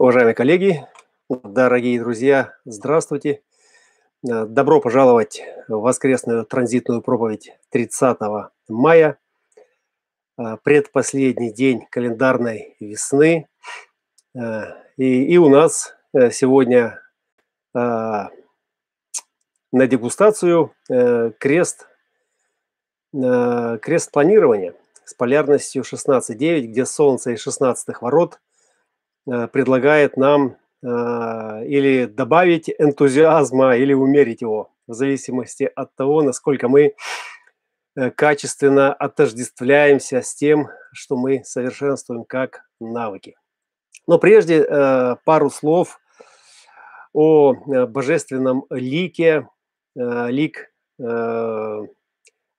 Уважаемые коллеги, дорогие друзья, здравствуйте. Э, добро пожаловать в воскресную транзитную проповедь 30 мая, э, предпоследний день календарной весны. Э, и, и у нас сегодня на дегустацию крест, крест планирования с полярностью 16.9, где Солнце из 16 ворот предлагает нам а, или добавить энтузиазма, или умерить его, в зависимости от того, насколько мы э, качественно отождествляемся с тем, что мы совершенствуем как навыки. Но прежде э, пару слов о э, божественном лике, лик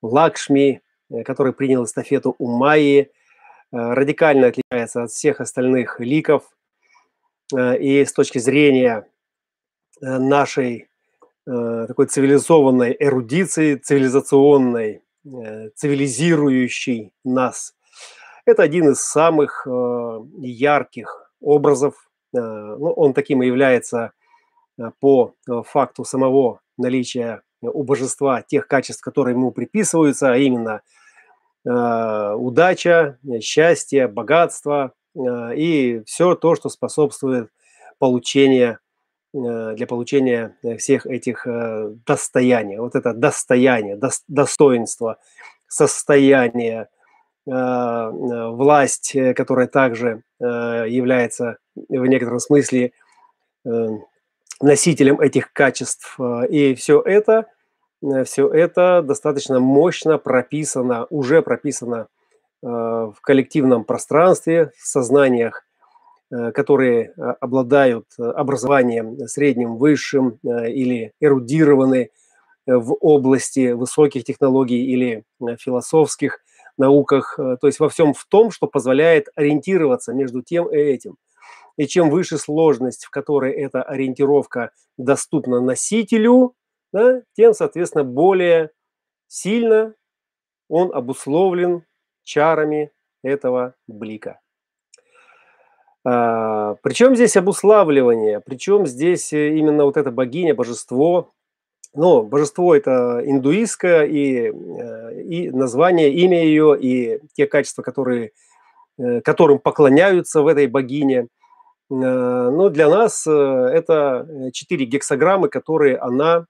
Лакшми, который принял эстафету у Майи, радикально отличается от всех остальных ликов – Э, и с точки зрения э, нашей э, такой цивилизованной эрудиции, цивилизационной, цивилизирующей нас. Это один из самых ярких образов. Ну, он таким и является по факту самого наличия у божества тех качеств, которые ему приписываются, а именно удача, счастье, богатство, Э, и все то, что способствует получению, э, для получения э, всех этих достояний. Вот это достояние, достоинство, состояние, власть, которая также является в некотором смысле носителем этих качеств. И все это, все это достаточно мощно прописано, уже прописано Э, в коллективном пространстве, в сознаниях, э, которые э, обладают образованием средним, высшим или эрудированы в области высоких технологий или философских науках, то есть во всем в том, что позволяет ориентироваться между тем и этим. И чем выше сложность, в которой эта ориентировка доступна носителю, да, тем, соответственно, более сильно он обусловлен чарами этого блика. А, причем здесь обуславливание, причем здесь э, именно вот это богиня, божество. Ну, божество это индуистское, и, э, и название, имя ее, и те качества, которые, э, которым поклоняются в этой богине. Но для нас это четыре гексограммы, которые она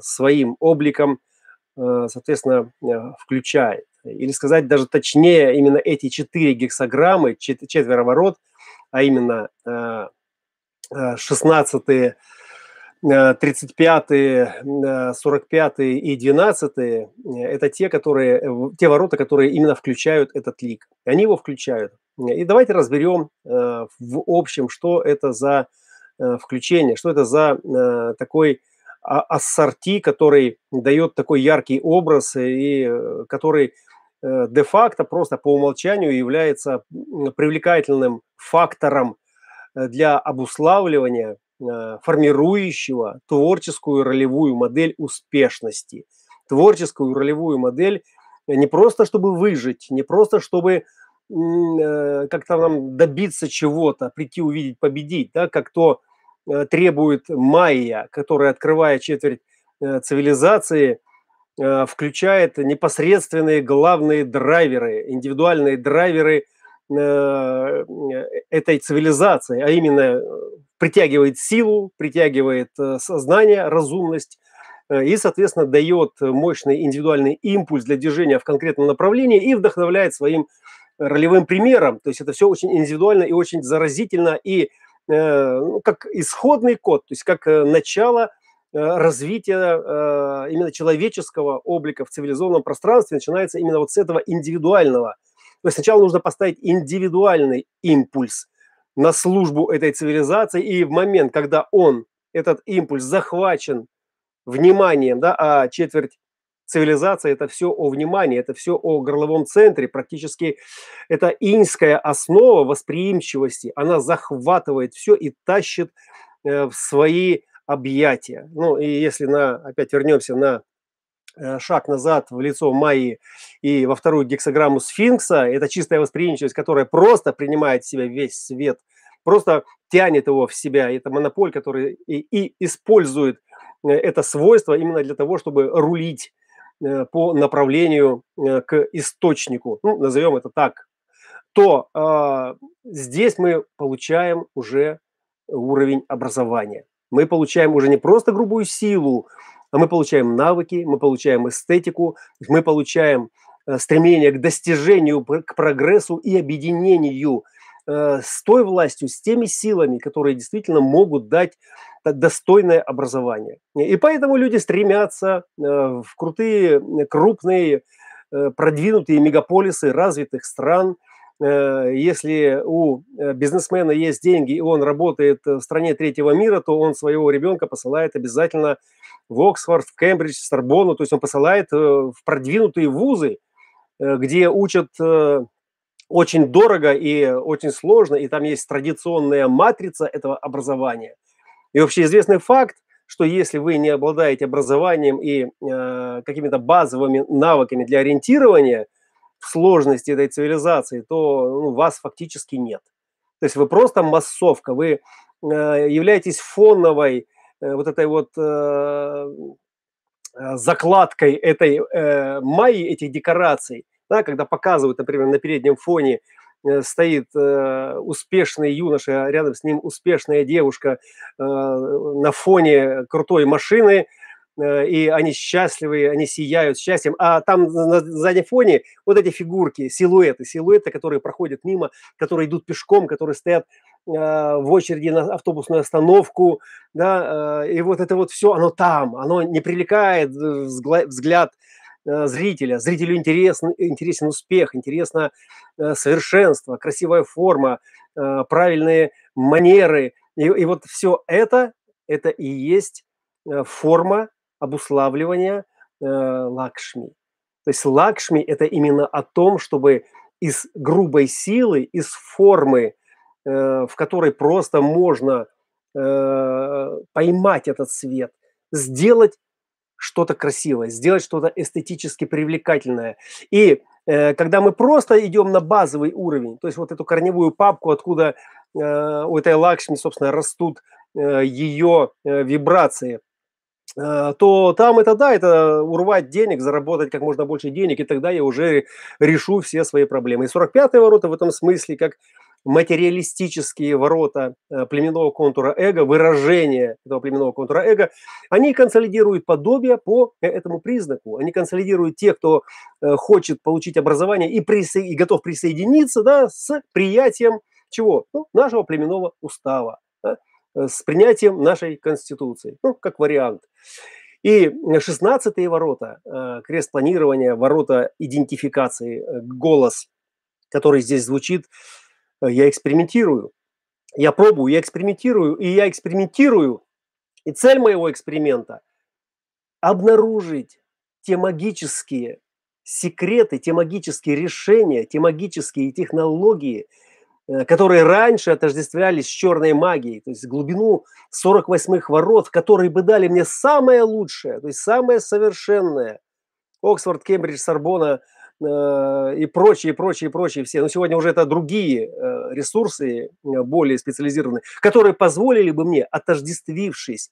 своим обликом, соответственно, включает или сказать даже точнее, именно эти четыре гексограммы, четверо ворот, а именно 16 35 45 и 12 это те, которые, э, те ворота, которые именно включают этот лик. Они его включают. И давайте разберем э, в общем, что это за э, включение, что это за такой ассорти, который дает такой яркий образ и который Э, де-факто просто по умолчанию является привлекательным фактором э, для обуславливания э, формирующего творческую ролевую модель успешности. Творческую ролевую модель не просто чтобы выжить, не просто чтобы как-то нам добиться чего-то, прийти, увидеть, победить, да, как то требует Майя, которая, открывая четверть цивилизации, Э, включает непосредственные главные драйверы, индивидуальные драйверы э, этой цивилизации, а именно притягивает силу, притягивает э, сознание, разумность и, соответственно, дает мощный индивидуальный импульс для движения в конкретном направлении и вдохновляет своим ролевым примером. То есть это все очень индивидуально и очень заразительно, и как исходный код, то есть как начало Э, развитие э, именно человеческого облика в цивилизованном пространстве начинается именно вот с этого индивидуального. То есть сначала нужно поставить индивидуальный импульс на службу этой цивилизации, и в момент, когда он, этот импульс захвачен вниманием, да, а четверть цивилизации – это все о внимании, это все о горловом центре, практически это иньская основа восприимчивости, она захватывает все и тащит э, в свои объятия. Ну и если на, опять вернемся на э, шаг назад в лицо Майи и во вторую гексограмму сфинкса, это чистая восприимчивость, которая просто принимает в себя весь свет просто тянет его в себя. Это монополь, который и, и использует это свойство именно для того, чтобы рулить по направлению к источнику, ну, назовем это так, то э, здесь мы получаем уже уровень образования. Мы получаем уже не просто грубую силу, а мы получаем навыки, мы получаем эстетику, мы получаем э, стремление к достижению, к прогрессу и объединению э, с той властью, с теми силами, которые действительно могут дать достойное образование. И поэтому люди стремятся э, в крутые, крупные, продвинутые мегаполисы развитых стран – Э, если у э, бизнесмена есть деньги, и он работает в стране третьего мира, то он своего ребенка посылает обязательно в Оксфорд, в Кембридж, в Сорбонну, то есть он посылает э, в продвинутые вузы, где учат очень дорого и очень сложно, и там есть традиционная матрица этого образования. И общеизвестный факт, что если вы не обладаете образованием и э, какими-то базовыми навыками для ориентирования – сложности этой цивилизации, то ну, вас фактически нет. То есть вы просто массовка, вы э, являетесь фоновой э, вот этой вот э, э закладкой этой э, майи, этих декораций, да, когда показывают, например, на переднем фоне э, стоит э, успешный юноша, а рядом с ним успешная девушка э, на фоне крутой машины, Э, и они счастливые, они сияют счастьем, а там на заднем фоне вот эти фигурки, силуэты, силуэты, которые проходят мимо, которые идут пешком, которые стоят э, в очереди на автобусную остановку, да, э, и вот это вот все, оно там, оно не привлекает взгляд зрителя. Зрителю интересен, интересен успех, интересно совершенство, красивая форма, правильные манеры. И, и вот все это, это и есть форма обуславливания э, лакшми. То есть лакшми – это именно о том, чтобы из грубой силы, из формы, э, в которой просто можно э, поймать этот свет, сделать что-то красивое, сделать что-то эстетически привлекательное. И э, когда мы просто идем на базовый уровень, то есть вот эту корневую папку, откуда э, у этой лакшми, собственно, растут э, ее э, вибрации – Э, то там это да, это урвать денег, заработать как можно больше денег, и тогда я уже решу все свои проблемы. И 45-е ворота в этом смысле, как материалистические ворота э, племенного контура эго, выражение этого племенного контура эго, они консолидируют подобие по этому признаку. Они консолидируют тех, кто э, хочет получить образование и, присо... и готов присоединиться да, с приятием чего? Ну, нашего племенного устава. Да? Э, с принятием нашей Конституции, ну, как вариант. И 16-е ворота, крест планирования, ворота идентификации, голос, который здесь звучит, я экспериментирую, я пробую, я экспериментирую, и я экспериментирую. И цель моего эксперимента – обнаружить те магические секреты, те магические решения, те магические технологии – Э, которые раньше отождествлялись с черной магией, то есть глубину 48-х ворот, которые бы дали мне самое лучшее, то есть самое совершенное. Оксфорд, Кембридж, Сорбона э, и прочие, прочие, прочие все. Но сегодня уже это другие э, ресурсы, э, более специализированные, которые позволили бы мне, отождествившись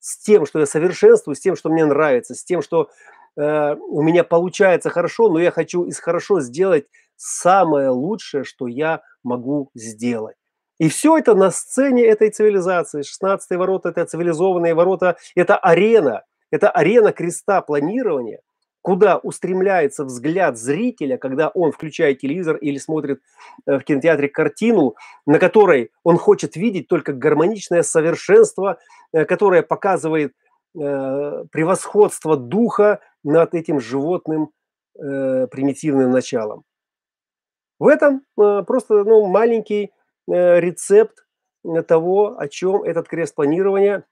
с тем, что я совершенствую, с тем, что мне нравится, с тем, что э, у меня получается хорошо, но я хочу из хорошо сделать самое лучшее, что я могу сделать. И все это на сцене этой цивилизации. 16 ворота – это цивилизованные ворота, это арена, это арена креста планирования, куда устремляется взгляд зрителя, когда он включает телевизор или смотрит э, в кинотеатре картину, на которой он хочет видеть только гармоничное совершенство, э, которое показывает э, превосходство духа над этим животным примитивным началом. В этом просто ну, маленький рецепт того, о чем этот крест планирования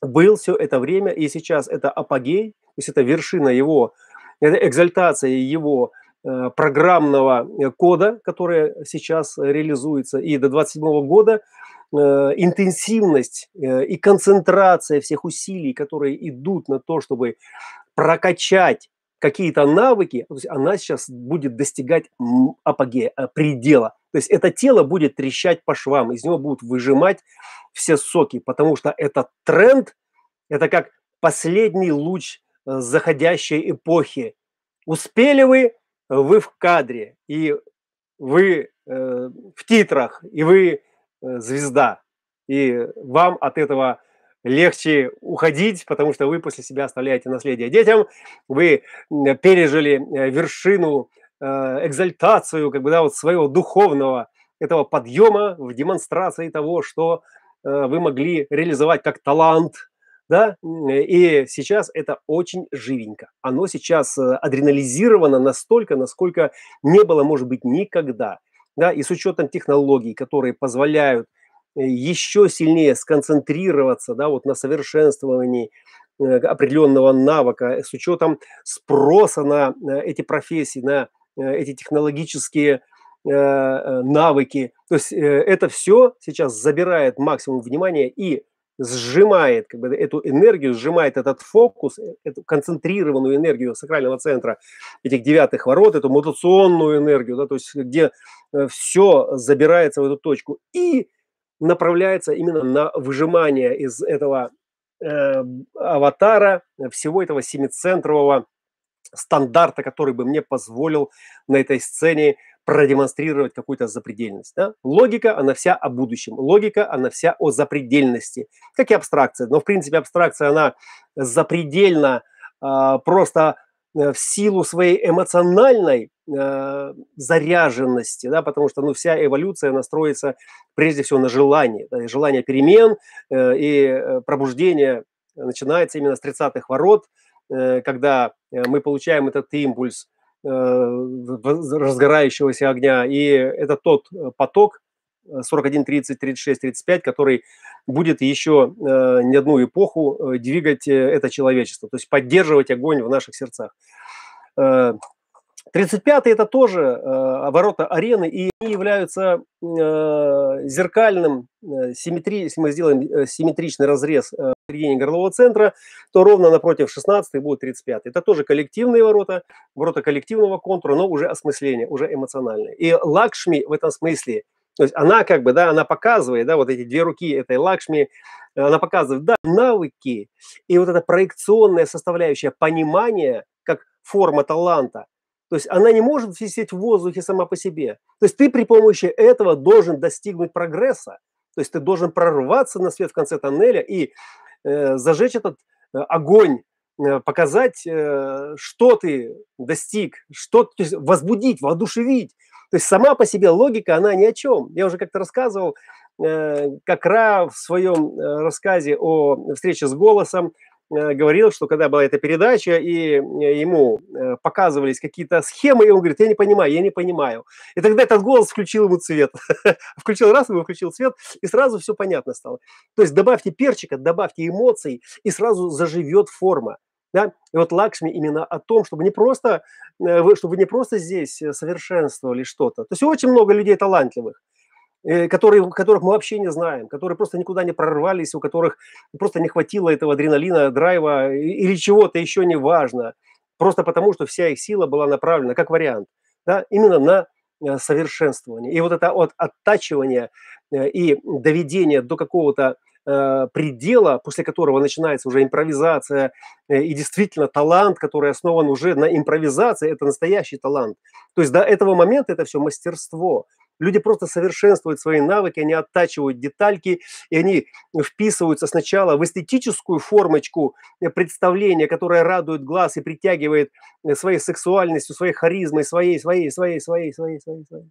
был все это время, и сейчас это апогей, то есть это вершина его, экзальтация его программного кода, который сейчас реализуется, и до 27 года интенсивность и концентрация всех усилий, которые идут на то, чтобы прокачать какие-то навыки, она сейчас будет достигать апогея, э, предела. То есть это тело будет трещать по швам, из него будут выжимать все соки, потому что этот тренд, это как последний луч э, заходящей эпохи. Успели вы, вы в кадре, и вы э, в титрах, и вы э, звезда. И вам от этого легче уходить, потому что вы после себя оставляете наследие детям, вы пережили э, вершину, э, экзальтацию как бы, да, вот своего духовного этого подъема в демонстрации того, что э, вы могли реализовать как талант, да, и сейчас это очень живенько. Оно сейчас адренализировано настолько, насколько не было, может быть, никогда, да, и с учетом технологий, которые позволяют еще сильнее сконцентрироваться да, вот на совершенствовании э, определенного навыка с учетом спроса на эти профессии, на э, эти технологические э, навыки. То есть это все сейчас забирает максимум внимания и сжимает как бы, эту энергию, сжимает этот фокус, эту концентрированную энергию сакрального центра этих девятых ворот, эту мутационную энергию, да, то есть где все забирается в эту точку. И направляется именно на выжимание из этого э, аватара, всего этого семицентрового стандарта, который бы мне позволил на этой сцене продемонстрировать какую-то запредельность. Да? Логика, она вся о будущем. Логика, она вся о запредельности. Как и абстракция. Но, в принципе, абстракция, она запредельно э, просто в силу своей эмоциональной э, заряженности, да, потому что ну, вся эволюция настроится прежде всего на желание, да, желание перемен э, и э, пробуждение начинается именно с 30-х ворот, э, когда э, мы получаем этот импульс разгорающегося огня, и это тот поток, 41, 30, 36, 35, который будет еще э, не одну эпоху э, двигать э, это человечество, то есть поддерживать огонь в наших сердцах. 35-й это тоже э, ворота арены, и они являются э, зеркальным, э, симметри... если мы сделаем э, симметричный разрез э, середине горлового центра, то ровно напротив 16 будет 35-й. Это тоже коллективные ворота, ворота коллективного контура, но уже осмысление, уже эмоциональное. И Лакшми в этом смысле – то есть она как бы, да, она показывает, да, вот эти две руки этой Лакшми, она показывает, да, навыки и вот эта проекционная составляющая понимания как форма таланта. То есть она не может висеть в воздухе сама по себе. То есть ты при помощи этого должен достигнуть прогресса. То есть ты должен прорваться на свет в конце тоннеля и э, зажечь этот э, огонь, э, показать, э, что ты достиг, что, то есть возбудить, воодушевить. То есть сама по себе логика, она ни о чем. Я уже как-то рассказывал, э, как Ра в своем э, рассказе о встрече с голосом говорил, что когда была эта передача, и ему показывались какие-то схемы, и он говорит, я не понимаю, я не понимаю. И тогда этот голос включил ему цвет. включил раз, ему включил цвет, и сразу все понятно стало. То есть добавьте перчика, добавьте эмоций, и сразу заживет форма. Да? И вот Лакшми именно о том, чтобы не просто, э, чтобы не просто здесь э, совершенствовали что-то. То есть очень много людей талантливых, э, которые, которых мы вообще не знаем, которые просто никуда не прорвались, у которых просто не хватило этого адреналина, драйва или чего-то еще не важно. Просто потому, что вся их сила была направлена, как вариант, да, именно на совершенствование. И вот это вот оттачивание и доведение до какого-то Э, предела, после которого начинается уже импровизация, э, и действительно талант, который основан уже на импровизации, это настоящий талант. То есть до этого момента это все мастерство. Люди просто совершенствуют свои навыки, они оттачивают детальки, и они вписываются сначала в эстетическую формочку э, представления, которая радует глаз и притягивает своей сексуальностью, своей харизмой, своей, своей, своей, своей, своей, своей, своей.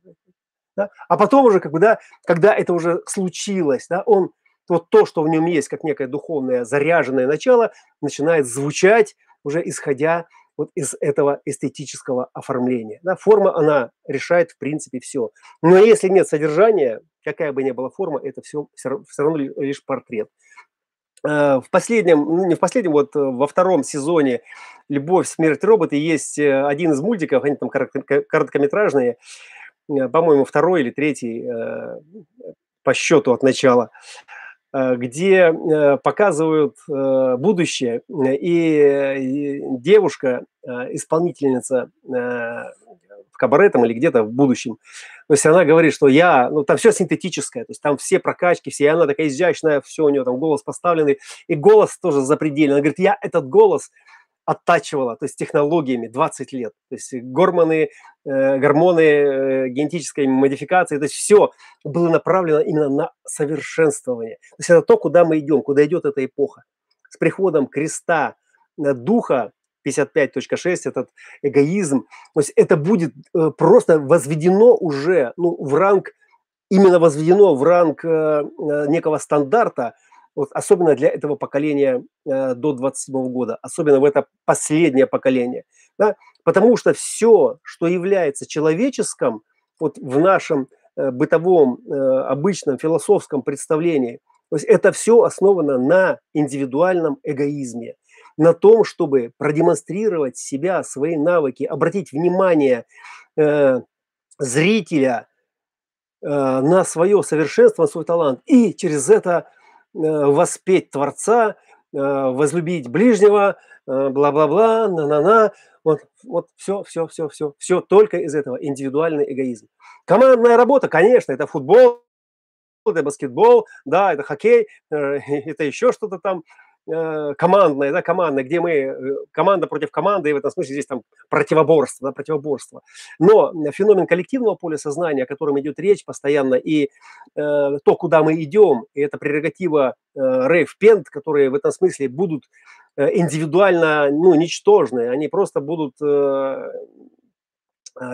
Да? А потом уже, как бы, да, когда это уже случилось, да, он вот то, что в нем есть, как некое духовное заряженное начало, начинает звучать уже исходя вот из этого эстетического оформления. Да, форма, она решает в принципе все. Но если нет содержания, какая бы ни была форма, это все все равно лишь портрет. Э, в последнем, ну не в последнем, вот э, во втором сезоне «Любовь, смерть, роботы» есть э, один из мультиков, они там короткометражные, по-моему, второй или третий по счету от начала. Э, где э, показывают э, будущее, и девушка, исполнительница в кабаре там или где-то в будущем. То есть она говорит, что я, ну там все синтетическое, то есть там все прокачки, все, и она такая изящная, все у нее там голос поставленный, и голос тоже запредельный. Она говорит, я этот голос оттачивала, то есть технологиями 20 лет. То есть гормоны, э, гормоны э, генетической модификации, то есть все было направлено именно на совершенствование. То есть это то, куда мы идем, куда идет эта эпоха. С приходом креста э, духа 55.6, этот эгоизм, то есть это будет э, просто возведено уже ну, в ранг, именно возведено в ранг э, э некого стандарта, вот особенно для этого поколения э, до 27 года, особенно в это последнее поколение, да, потому что все, что является человеческим, вот в нашем э, бытовом, э, обычном философском представлении, то есть это все основано на индивидуальном эгоизме, на том, чтобы продемонстрировать себя, свои навыки, обратить внимание э, зрителя э, на свое совершенство, на свой талант, и через это воспеть Творца, э, возлюбить ближнего, э, бла-бла-бла, на-на-на. Вот, вот все, все, все, все, все только из этого индивидуальный эгоизм. Командная работа, конечно, это футбол, это баскетбол, да, это хоккей, это еще что-то там, э, командное, да, командное, где мы, э, команда против команды, и в этом смысле здесь там противоборство, да, противоборство. Но феномен коллективного поля сознания, о котором идет речь постоянно, и э, то, куда мы идем, и это прерогатива э, Рейв Пент, которые в этом смысле будут э, индивидуально, ну, ничтожны, они просто будут э,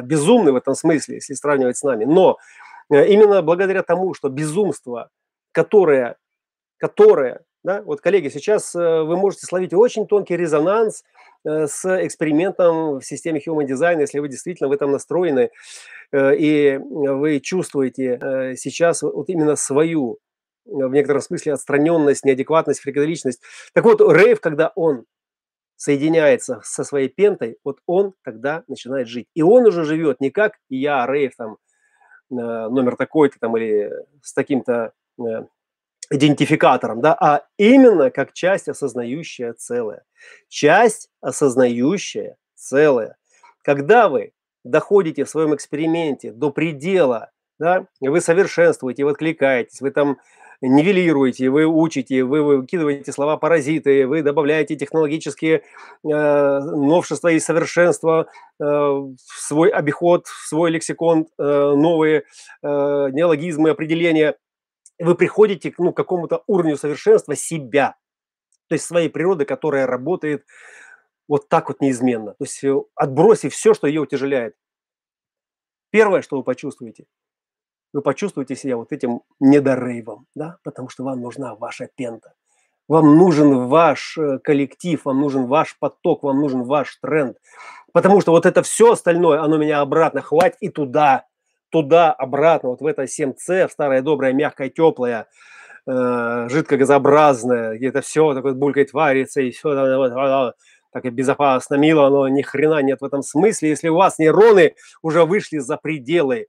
безумны в этом смысле, если сравнивать с нами. Но именно благодаря тому, что безумство, которое, которое да? Вот, коллеги, сейчас э, вы можете словить очень тонкий резонанс э, с экспериментом в системе Human Design, если вы действительно в этом настроены, э, и вы чувствуете сейчас вот именно свою, в некотором смысле, отстраненность, неадекватность, фрикаделичность. Так вот, рейв, когда он соединяется со своей пентой, вот он тогда начинает жить. И он уже живет не как я, рейв, там, номер такой-то там, или с таким-то идентификатором, да, а именно как часть осознающая целое. Часть осознающая целое. Когда вы доходите в своем эксперименте до предела, да, вы совершенствуете, вы откликаетесь, вы там нивелируете, вы учите, вы выкидываете слова-паразиты, вы добавляете технологические э, новшества и совершенства э, в свой обиход, в свой лексикон, э, новые э, неологизмы, определения – вы приходите ну, к какому-то уровню совершенства себя, то есть своей природы, которая работает вот так вот неизменно. То есть э, отбросив все, что ее утяжеляет. Первое, что вы почувствуете, вы почувствуете себя вот этим недорейвом, да, потому что вам нужна ваша пента. Вам нужен ваш э, коллектив, вам нужен ваш поток, вам нужен ваш тренд. Потому что вот это все остальное, оно меня обратно хватит и туда туда, обратно, вот в это 7С, в старое доброе, мягкое, теплое, э, жидкогазообразное, где это все такое булькает, варится, и все так и безопасно, мило, но ни хрена нет в этом смысле. Если у вас нейроны уже вышли за пределы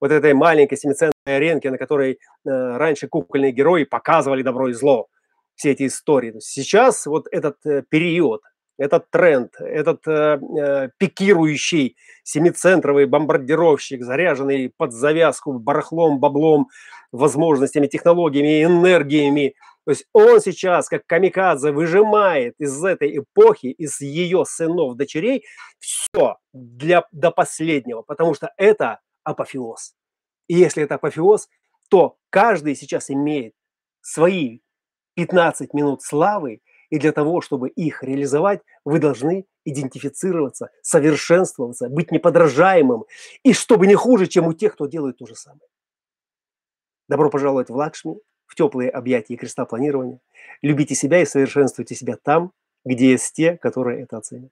вот этой маленькой семицентной аренки, на которой э, раньше кукольные герои показывали добро и зло, все эти истории. Сейчас вот этот э, период, этот тренд, этот э, э, пикирующий семицентровый бомбардировщик, заряженный под завязку барахлом, баблом, возможностями, технологиями, энергиями. То есть он сейчас, как камикадзе, выжимает из этой эпохи, из ее сынов, дочерей, все для, до последнего, потому что это апофеоз. И если это апофеоз, то каждый сейчас имеет свои 15 минут славы, и для того, чтобы их реализовать, вы должны идентифицироваться, совершенствоваться, быть неподражаемым, и чтобы не хуже, чем у тех, кто делает то же самое. Добро пожаловать в Лакшми, в теплые объятия креста планирования. Любите себя и совершенствуйте себя там, где есть те, которые это оценят.